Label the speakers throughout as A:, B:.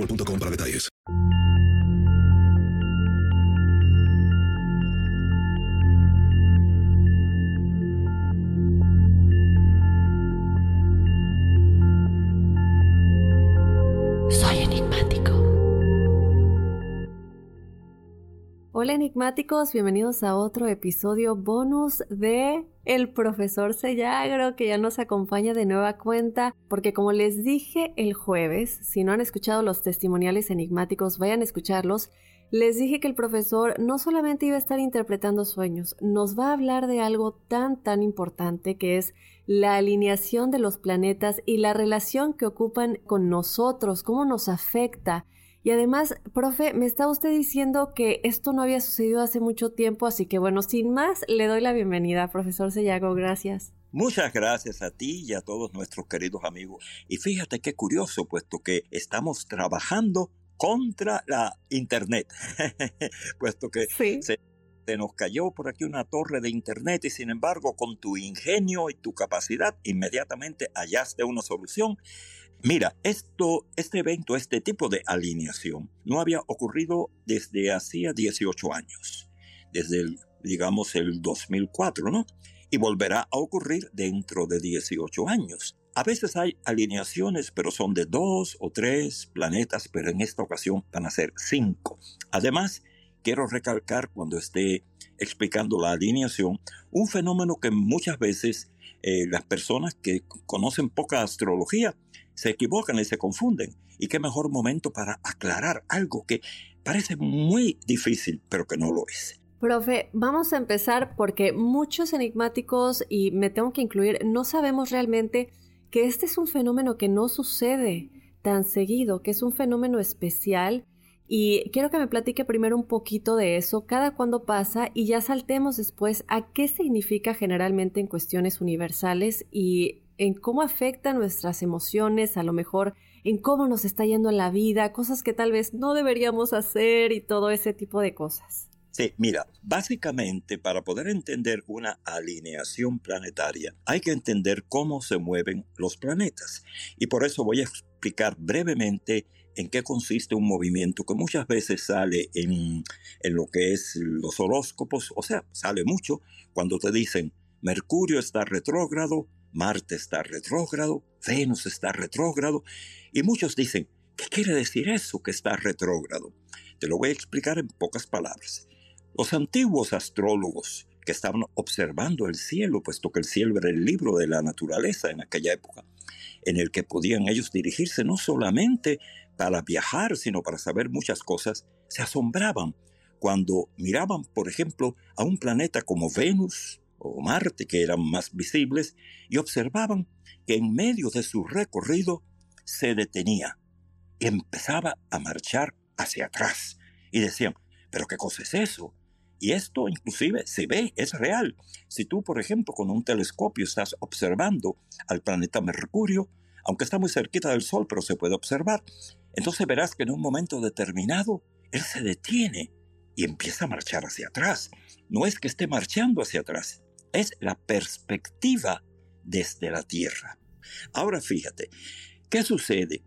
A: boostmobile.com para detalles.
B: Enigmáticos, bienvenidos a otro episodio bonus de El Profesor Sellagro que ya nos acompaña de nueva cuenta porque como les dije el jueves, si no han escuchado los testimoniales enigmáticos vayan a escucharlos, les dije que el profesor no solamente iba a estar interpretando sueños, nos va a hablar de algo tan tan importante que es la alineación de los planetas y la relación que ocupan con nosotros, cómo nos afecta. Y además, profe, me está usted diciendo que esto no había sucedido hace mucho tiempo, así que bueno, sin más, le doy la bienvenida, profesor Sellago, gracias.
C: Muchas gracias a ti y a todos nuestros queridos amigos. Y fíjate qué curioso, puesto que estamos trabajando contra la Internet, puesto que
B: Sí.
C: se, se nos cayó por aquí una torre de Internet y sin embargo con tu ingenio y tu capacidad inmediatamente hallaste una solución. Mira, esto, este evento, este tipo de alineación no había ocurrido desde hacía 18 años, desde el, digamos el 2004, ¿no? Y volverá a ocurrir dentro de 18 años. A veces hay alineaciones, pero son de dos o tres planetas, pero en esta ocasión van a ser cinco. Además, quiero recalcar cuando esté explicando la alineación, un fenómeno que muchas veces eh, las personas que conocen poca astrología se equivocan y se confunden. Y qué mejor momento para aclarar algo que parece muy difícil, pero que no lo es.
B: Profe, vamos a empezar porque muchos enigmáticos, y me tengo que incluir, no sabemos realmente que este es un fenómeno que no sucede tan seguido, que es un fenómeno especial. Y quiero que me platique primero un poquito de eso, cada cuándo pasa, y ya saltemos después a qué significa generalmente en cuestiones universales y en cómo afecta nuestras emociones, a lo mejor en cómo nos está yendo en la vida, cosas que tal vez no deberíamos hacer y todo ese tipo de cosas.
C: Sí, mira, básicamente para poder entender una alineación planetaria hay que entender cómo se mueven los planetas. Y por eso voy a explicar brevemente en qué consiste un movimiento que muchas veces sale en, en lo que es los horóscopos, o sea, sale mucho cuando te dicen Mercurio está retrógrado, Marte está retrógrado, Venus está retrógrado, y muchos dicen, ¿qué quiere decir eso que está retrógrado? Te lo voy a explicar en pocas palabras. Los antiguos astrólogos que estaban observando el cielo, puesto que el cielo era el libro de la naturaleza en aquella época, en el que podían ellos dirigirse no solamente para viajar, sino para saber muchas cosas, se asombraban cuando miraban, por ejemplo, a un planeta como Venus o Marte, que eran más visibles, y observaban que en medio de su recorrido se detenía y empezaba a marchar hacia atrás. Y decían, ¿pero qué cosa es eso? Y esto inclusive se ve, es real. Si tú, por ejemplo, con un telescopio estás observando al planeta Mercurio, aunque está muy cerquita del Sol, pero se puede observar, entonces verás que en un momento determinado él se detiene y empieza a marchar hacia atrás. No es que esté marchando hacia atrás, es la perspectiva desde la Tierra. Ahora fíjate, ¿qué sucede?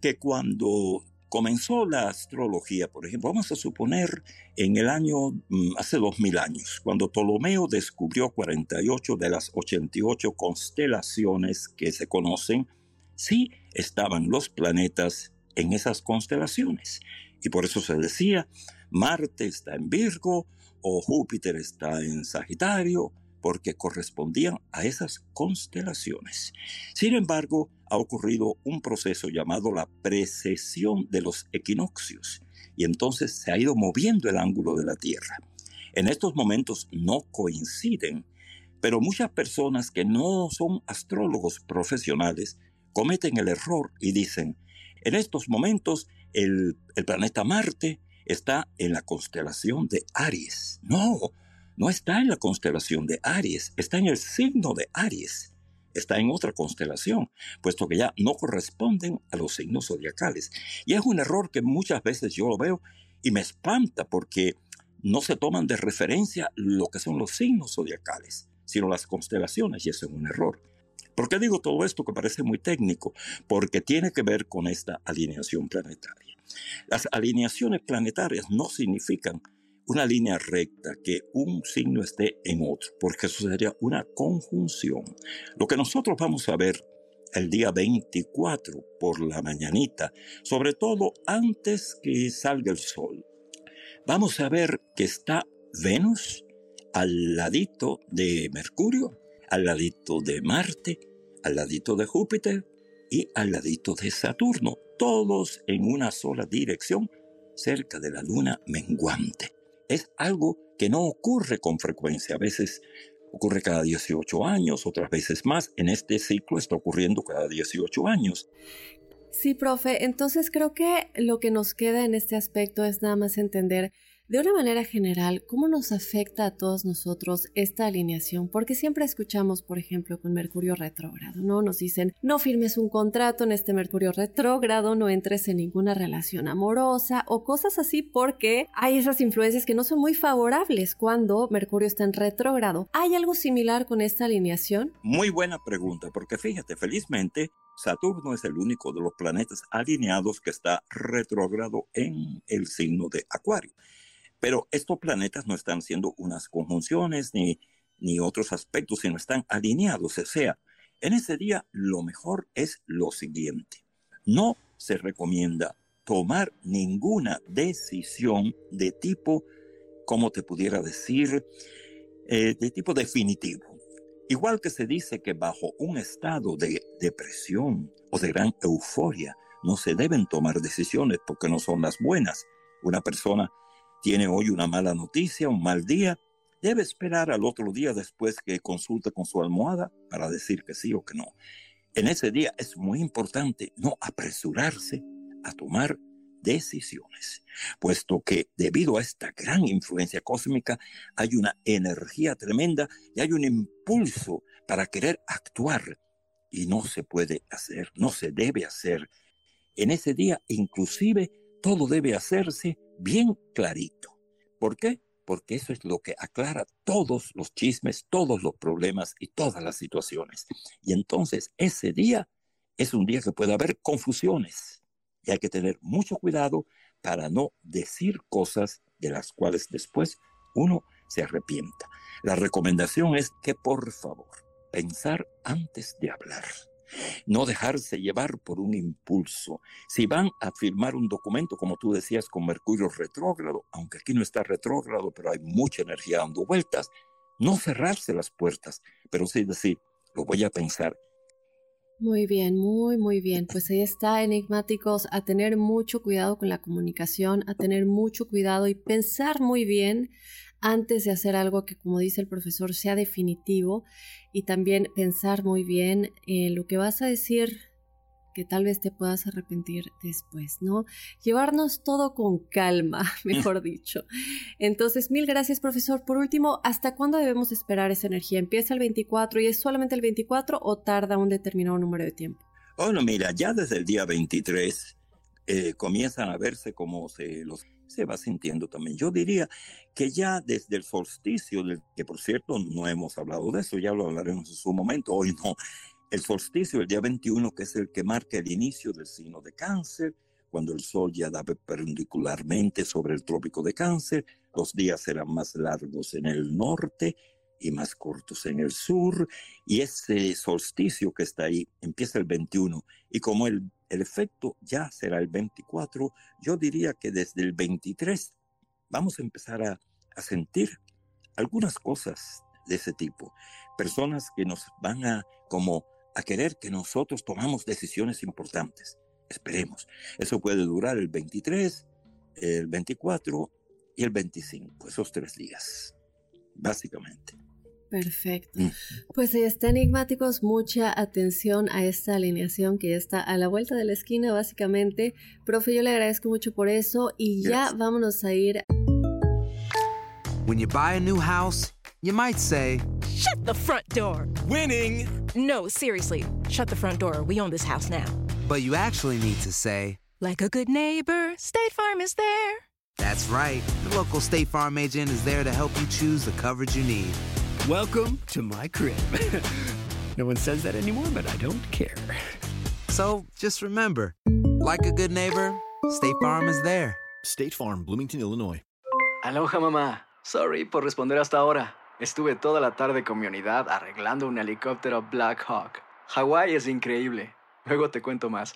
C: Que cuando comenzó la astrología, por ejemplo, vamos a suponer en el año, mm, hace dos mil años, cuando Ptolomeo descubrió 48 de las 88 constelaciones que se conocen, sí estaban los planetas en esas constelaciones. Y por eso se decía, Marte está en Virgo o Júpiter está en Sagitario, porque correspondían a esas constelaciones. Sin embargo, ha ocurrido un proceso llamado la precesión de los equinoccios, y entonces se ha ido moviendo el ángulo de la Tierra. En estos momentos no coinciden, pero muchas personas que no son astrólogos profesionales cometen el error y dicen, en estos momentos el, el planeta Marte está en la constelación de Aries. No, no está en la constelación de Aries, está en el signo de Aries. Está en otra constelación, puesto que ya no corresponden a los signos zodiacales. Y es un error que muchas veces yo lo veo y me espanta porque no se toman de referencia lo que son los signos zodiacales, sino las constelaciones, y eso es un error. ¿Por qué digo todo esto que parece muy técnico? Porque tiene que ver con esta alineación planetaria. Las alineaciones planetarias no significan una línea recta, que un signo esté en otro, porque eso sería una conjunción. Lo que nosotros vamos a ver el día 24 por la mañanita, sobre todo antes que salga el sol, vamos a ver que está Venus al ladito de Mercurio, al ladito de Marte, al ladito de Júpiter y al ladito de Saturno, todos en una sola dirección cerca de la luna menguante es algo que no ocurre con frecuencia. A veces ocurre cada 18 años, otras veces más. En este ciclo está ocurriendo cada 18 años.
B: Sí, profe. Entonces creo que lo que nos queda en este aspecto es nada más entender de una manera general, ¿cómo nos afecta a todos nosotros esta alineación? Porque siempre escuchamos, por ejemplo, con Mercurio retrógrado, ¿no? Nos dicen, no firmes un contrato en este Mercurio retrógrado, no entres en ninguna relación amorosa o cosas así porque hay esas influencias que no son muy favorables cuando Mercurio está en retrógrado. ¿Hay algo similar con esta alineación?
C: Muy buena pregunta, porque fíjate, felizmente Saturno es el único de los planetas alineados que está retrógrado en el signo de Acuario. Pero estos planetas no están siendo unas conjunciones ni, ni otros aspectos, sino están alineados. O sea, en ese día lo mejor es lo siguiente. No se recomienda tomar ninguna decisión de tipo, como te pudiera decir, eh, de tipo definitivo. Igual que se dice que bajo un estado de depresión o de gran euforia no se deben tomar decisiones porque no son las buenas. Una persona tiene hoy una mala noticia, un mal día, debe esperar al otro día después que consulte con su almohada para decir que sí o que no. En ese día es muy importante no apresurarse a tomar decisiones, puesto que debido a esta gran influencia cósmica hay una energía tremenda y hay un impulso para querer actuar y no se puede hacer, no se debe hacer. En ese día inclusive todo debe hacerse bien clarito. ¿Por qué? Porque eso es lo que aclara todos los chismes, todos los problemas y todas las situaciones. Y entonces ese día es un día que puede haber confusiones y hay que tener mucho cuidado para no decir cosas de las cuales después uno se arrepienta. La recomendación es que por favor pensar antes de hablar no dejarse llevar por un impulso. Si van a firmar un documento, como tú decías, con Mercurio retrógrado, aunque aquí no está retrógrado, pero hay mucha energía dando vueltas, no cerrarse las puertas, pero sí decir, lo voy a pensar.
B: Muy bien, muy, muy bien. Pues ahí está, enigmáticos, a tener mucho cuidado con la comunicación, a tener mucho cuidado y pensar muy bien antes de hacer algo que, como dice el profesor, sea definitivo y también pensar muy bien en lo que vas a decir que tal vez te puedas arrepentir después, ¿no? Llevarnos todo con calma, mejor dicho. Entonces, mil gracias, profesor. Por último, ¿hasta cuándo debemos esperar esa energía? ¿Empieza el 24 y es solamente el 24 o tarda un determinado número de tiempo?
C: Bueno, mira, ya desde el día 23 eh, comienzan a verse como se los se va sintiendo también. Yo diría que ya desde el solsticio, del, que por cierto no hemos hablado de eso, ya lo hablaremos en su momento, hoy no, el solsticio, el día 21, que es el que marca el inicio del signo de cáncer, cuando el sol ya da perpendicularmente sobre el trópico de cáncer, los días serán más largos en el norte y más cortos en el sur, y ese solsticio que está ahí empieza el 21, y como el, el efecto ya será el 24, yo diría que desde el 23 vamos a empezar a, sentir algunas cosas de ese tipo, personas que nos van a como a querer que nosotros tomamos decisiones importantes. Esperemos. Eso puede durar el 23, el 24 y el 25, esos tres días, básicamente.
B: Perfecto. Mm. Pues ahí está, enigmáticos. Mucha atención a esta alineación que ya está a la vuelta de la esquina, básicamente. Profe, yo le agradezco mucho por eso y ya vámonos a ir.
D: When you buy a new house, you might say,
E: Shut the front door!
F: Winning!
E: No, seriously. Shut the front door. We own this house now.
D: But you actually need to say,
E: Like a good neighbor, State Farm is there.
D: That's right. The local State Farm agent is there to help you choose the coverage you need.
G: Welcome to my crib. no one says that anymore, but I don't care.
D: So just remember, like a good neighbor, State Farm is there.
F: State Farm, Bloomington, Illinois.
H: Aloha mamá. Sorry por responder hasta ahora. Estuve toda la tarde con mi unidad arreglando un helicóptero Black Hawk. Hawái es increíble. Luego te cuento más.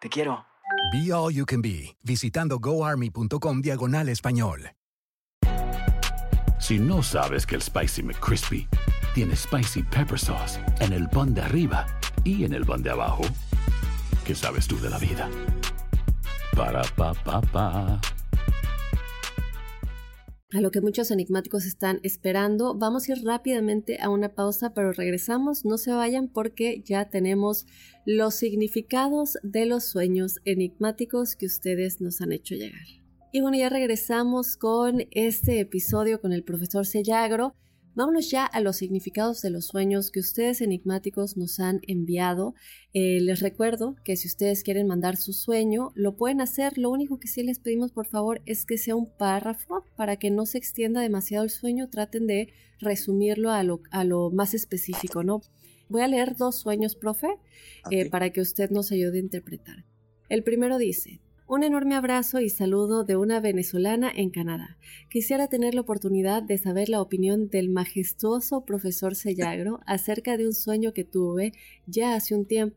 H: Te quiero.
I: Be All You Can Be, visitando goarmy.com diagonal español.
J: Si no sabes que el Spicy McCrispy tiene Spicy Pepper Sauce en el pan de arriba y en el pan de abajo, ¿qué sabes tú de la vida? Para, pa, pa, pa.
B: a lo que muchos enigmáticos están esperando. Vamos a ir rápidamente a una pausa, pero regresamos. No se vayan porque ya tenemos los significados de los sueños enigmáticos que ustedes nos han hecho llegar. Y bueno, ya regresamos con este episodio con el profesor Sellagro. Vámonos ya a los significados de los sueños que ustedes enigmáticos nos han enviado. Eh, les recuerdo que si ustedes quieren mandar su sueño, lo pueden hacer. Lo único que sí les pedimos, por favor, es que sea un párrafo para que no se extienda demasiado el sueño. Traten de resumirlo a lo, a lo más específico, ¿no? Voy a leer dos sueños, profe, eh, para que usted nos ayude a interpretar. El primero dice, un enorme abrazo y saludo de una venezolana en Canadá. Quisiera tener la oportunidad de saber la opinión del majestuoso profesor Sellagro acerca de un sueño que tuve ya hace un tiempo.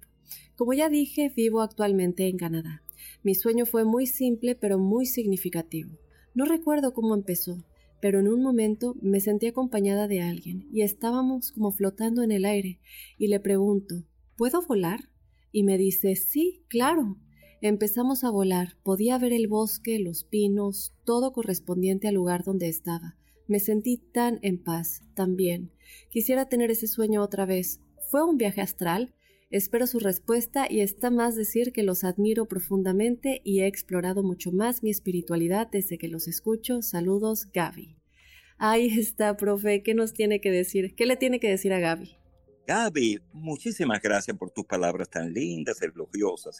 B: Como ya dije, vivo actualmente en Canadá. Mi sueño fue muy simple pero muy significativo. No recuerdo cómo empezó, pero en un momento me sentí acompañada de alguien y estábamos como flotando en el aire y le pregunto, ¿puedo volar? Y me dice, sí, claro. Empezamos a volar, podía ver el bosque, los pinos, todo correspondiente al lugar donde estaba. Me sentí tan en paz, tan bien. Quisiera tener ese sueño otra vez. ¿Fue un viaje astral? Espero su respuesta y está más decir que los admiro profundamente y he explorado mucho más mi espiritualidad desde que los escucho. Saludos, Gaby. Ahí está, profe. ¿Qué nos tiene que decir? ¿Qué le tiene que decir a Gaby?
C: Gaby, muchísimas gracias por tus palabras tan lindas, elogiosas.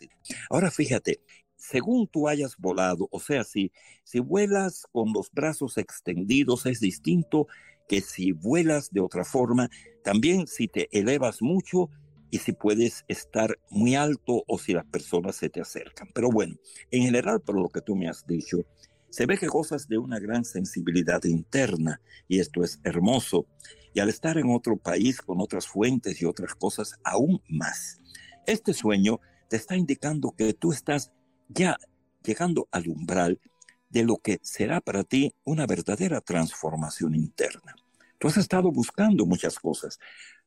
C: Ahora fíjate, según tú hayas volado, o sea, si, si vuelas con los brazos extendidos es distinto que si vuelas de otra forma, también si te elevas mucho y si puedes estar muy alto o si las personas se te acercan. Pero bueno, en general, por lo que tú me has dicho, se ve que gozas de una gran sensibilidad interna y esto es hermoso. Y al estar en otro país con otras fuentes y otras cosas aún más, este sueño te está indicando que tú estás ya llegando al umbral de lo que será para ti una verdadera transformación interna. Tú has estado buscando muchas cosas.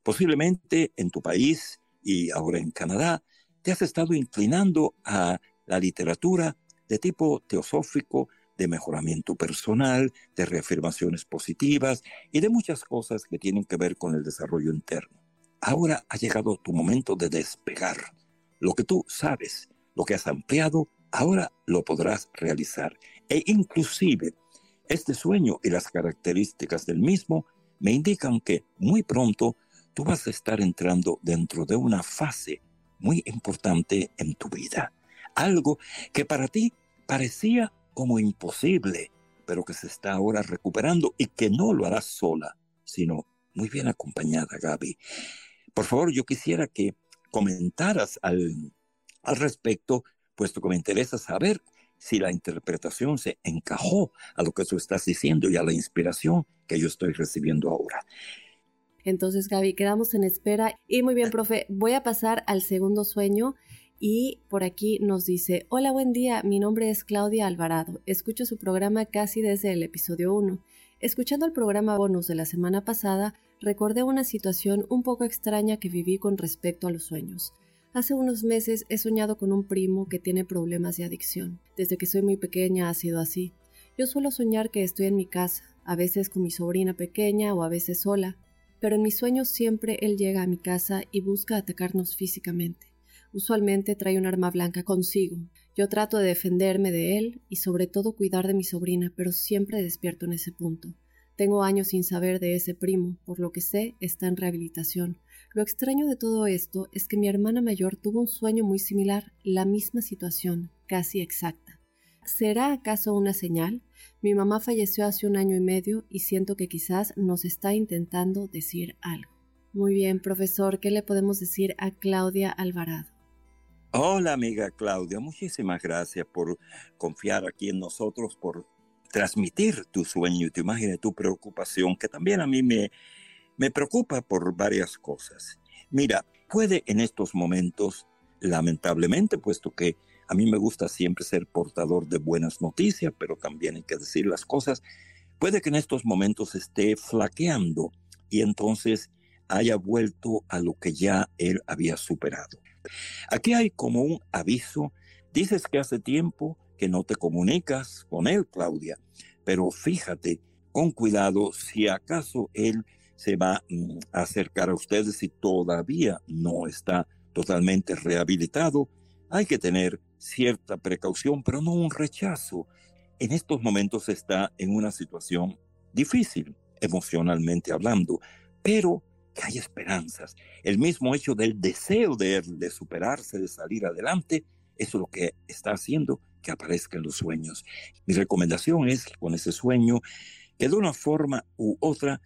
C: Posiblemente en tu país y ahora en Canadá, te has estado inclinando a la literatura de tipo teosófico, de mejoramiento personal, de reafirmaciones positivas y de muchas cosas que tienen que ver con el desarrollo interno. Ahora ha llegado tu momento de despegar. Lo que tú sabes, lo que has ampliado, ahora lo podrás realizar. E inclusive, este sueño y las características del mismo me indican que muy pronto tú vas a estar entrando dentro de una fase muy importante en tu vida. algo que para ti parecía como imposible, pero que se está ahora recuperando y que no lo harás sola, sino muy bien acompañada, Gaby. Por favor, yo quisiera que comentaras al, al respecto, puesto que me interesa saber si la interpretación se encajó a lo que tú estás diciendo y a la inspiración que yo estoy recibiendo ahora.
B: Entonces, Gaby, quedamos en espera. Y muy bien, profe, voy a pasar al segundo sueño. Y por aquí nos dice, hola, buen día, mi nombre es Claudia Alvarado. Escucho su programa casi desde el episodio 1. Escuchando el programa bonus de la semana pasada, recordé una situación un poco extraña que viví con respecto a los sueños. Hace unos meses he soñado con un primo que tiene problemas de adicción. Desde que soy muy pequeña ha sido así. Yo suelo soñar que estoy en mi casa, a veces con mi sobrina pequeña o a veces sola, pero en mis sueños siempre él llega a mi casa y busca atacarnos físicamente. Usualmente trae un arma blanca consigo. Yo trato de defenderme de él y sobre todo cuidar de mi sobrina, pero siempre despierto en ese punto. Tengo años sin saber de ese primo, por lo que sé está en rehabilitación. Lo extraño de todo esto es que mi hermana mayor tuvo un sueño muy similar, la misma situación, casi exacta. ¿Será acaso una señal? Mi mamá falleció hace un año y medio y siento que quizás nos está intentando decir algo. Muy bien, profesor, ¿qué le podemos decir a Claudia Alvarado?
C: Hola, amiga Claudia, muchísimas gracias por confiar aquí en nosotros, por transmitir tu sueño, tu imagen y tu preocupación, que también a mí me, me preocupa por varias cosas. Mira, puede en estos momentos, lamentablemente, puesto que a mí me gusta siempre ser portador de buenas noticias, pero también hay que decir las cosas. Puede que en estos momentos esté flaqueando y entonces haya vuelto a lo que ya él había superado. Aquí hay como un aviso. Dices que hace tiempo que no te comunicas con él, Claudia, pero fíjate con cuidado si acaso él se va mm, a acercar a ustedes si todavía no está totalmente rehabilitado. Hay que tener cierta precaución, pero no un rechazo. En estos momentos está en una situación difícil, emocionalmente hablando, pero que hay esperanzas. El mismo hecho del deseo de, superarse, de salir adelante, eso es lo que está haciendo que aparezca en los sueños. Mi recomendación es que con ese sueño, que de una forma u otra,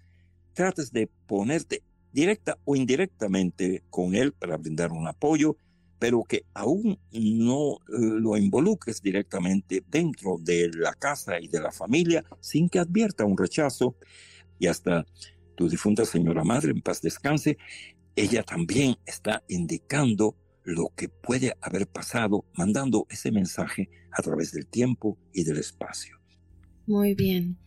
C: trates de ponerte directa o indirectamente con él para brindar un apoyo, pero que aún no eh, lo involucres directamente dentro de la casa y de la familia sin que advierta un rechazo. Y hasta tu difunta señora madre, en paz descanse, ella también está indicando lo que puede haber pasado, mandando ese mensaje a través del tiempo y del espacio.
B: Muy bien.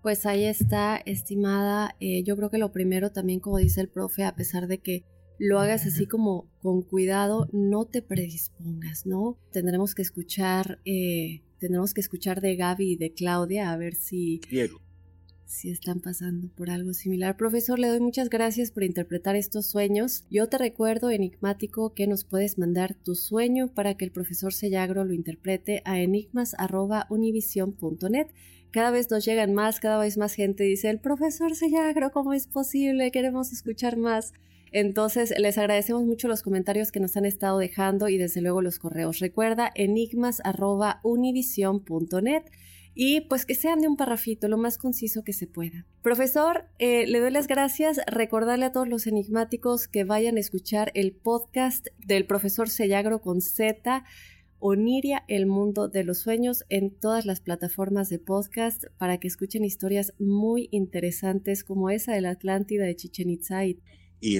B: Pues ahí está, estimada. Eh, yo creo que lo primero también, como dice el profe, a pesar de que lo hagas así como con cuidado, no te predispongas, ¿no? Tendremos que escuchar, eh, tendremos que escuchar de Gaby y de Claudia a ver si, si están pasando por algo similar. Profesor, le doy muchas gracias por interpretar estos sueños. Yo te recuerdo, enigmático, que nos puedes mandar tu sueño para que el profesor Sellagro lo interprete a enigmas.univision.net. Cada vez nos llegan más, cada vez más gente dice, el profesor Sellagro, ¿cómo es posible? Queremos escuchar más. Entonces, les agradecemos mucho los comentarios que nos han estado dejando y desde luego los correos. Recuerda enigmas.univision.net y pues que sean de un parrafito, lo más conciso que se pueda. Profesor, eh, le doy las gracias. Recordarle a todos los enigmáticos que vayan a escuchar el podcast del profesor Sellagro con Z. Oniria, el mundo de los sueños en todas las plataformas de podcast para que escuchen historias muy interesantes como esa de la Atlántida de Chichen Itza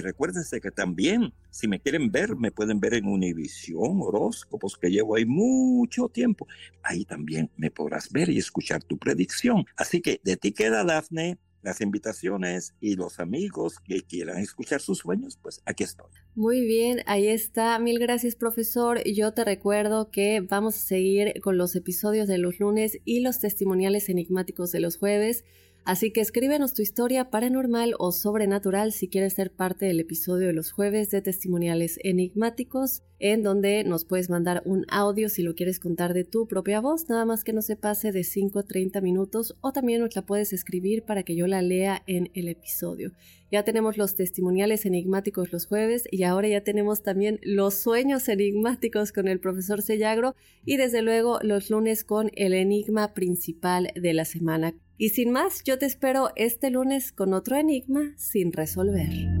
C: recuérdense que también, si me quieren ver, me pueden ver en Univisión, horóscopos, que llevo ahí mucho tiempo. Ahí también me podrás ver y escuchar tu predicción. Así que de ti queda, Dafne, las invitaciones y los amigos que quieran escuchar sus sueños, pues aquí estoy.
B: Muy bien, ahí está. Mil gracias, profesor. Yo te recuerdo que vamos a seguir con los episodios de los lunes y los testimoniales enigmáticos de los jueves. Así que escríbenos tu historia paranormal o sobrenatural si quieres ser parte del episodio de los jueves de testimoniales enigmáticos. En donde nos puedes mandar un audio si lo quieres contar de tu propia voz, nada más que no se pase de 5 a 30 minutos o también nos la puedes escribir para que yo la lea en el episodio. Ya tenemos los testimoniales enigmáticos los jueves y ahora ya tenemos también los sueños enigmáticos con el profesor Sellagro y desde luego los lunes con el enigma principal de la semana. Y sin más, yo te espero este lunes con otro enigma sin resolver.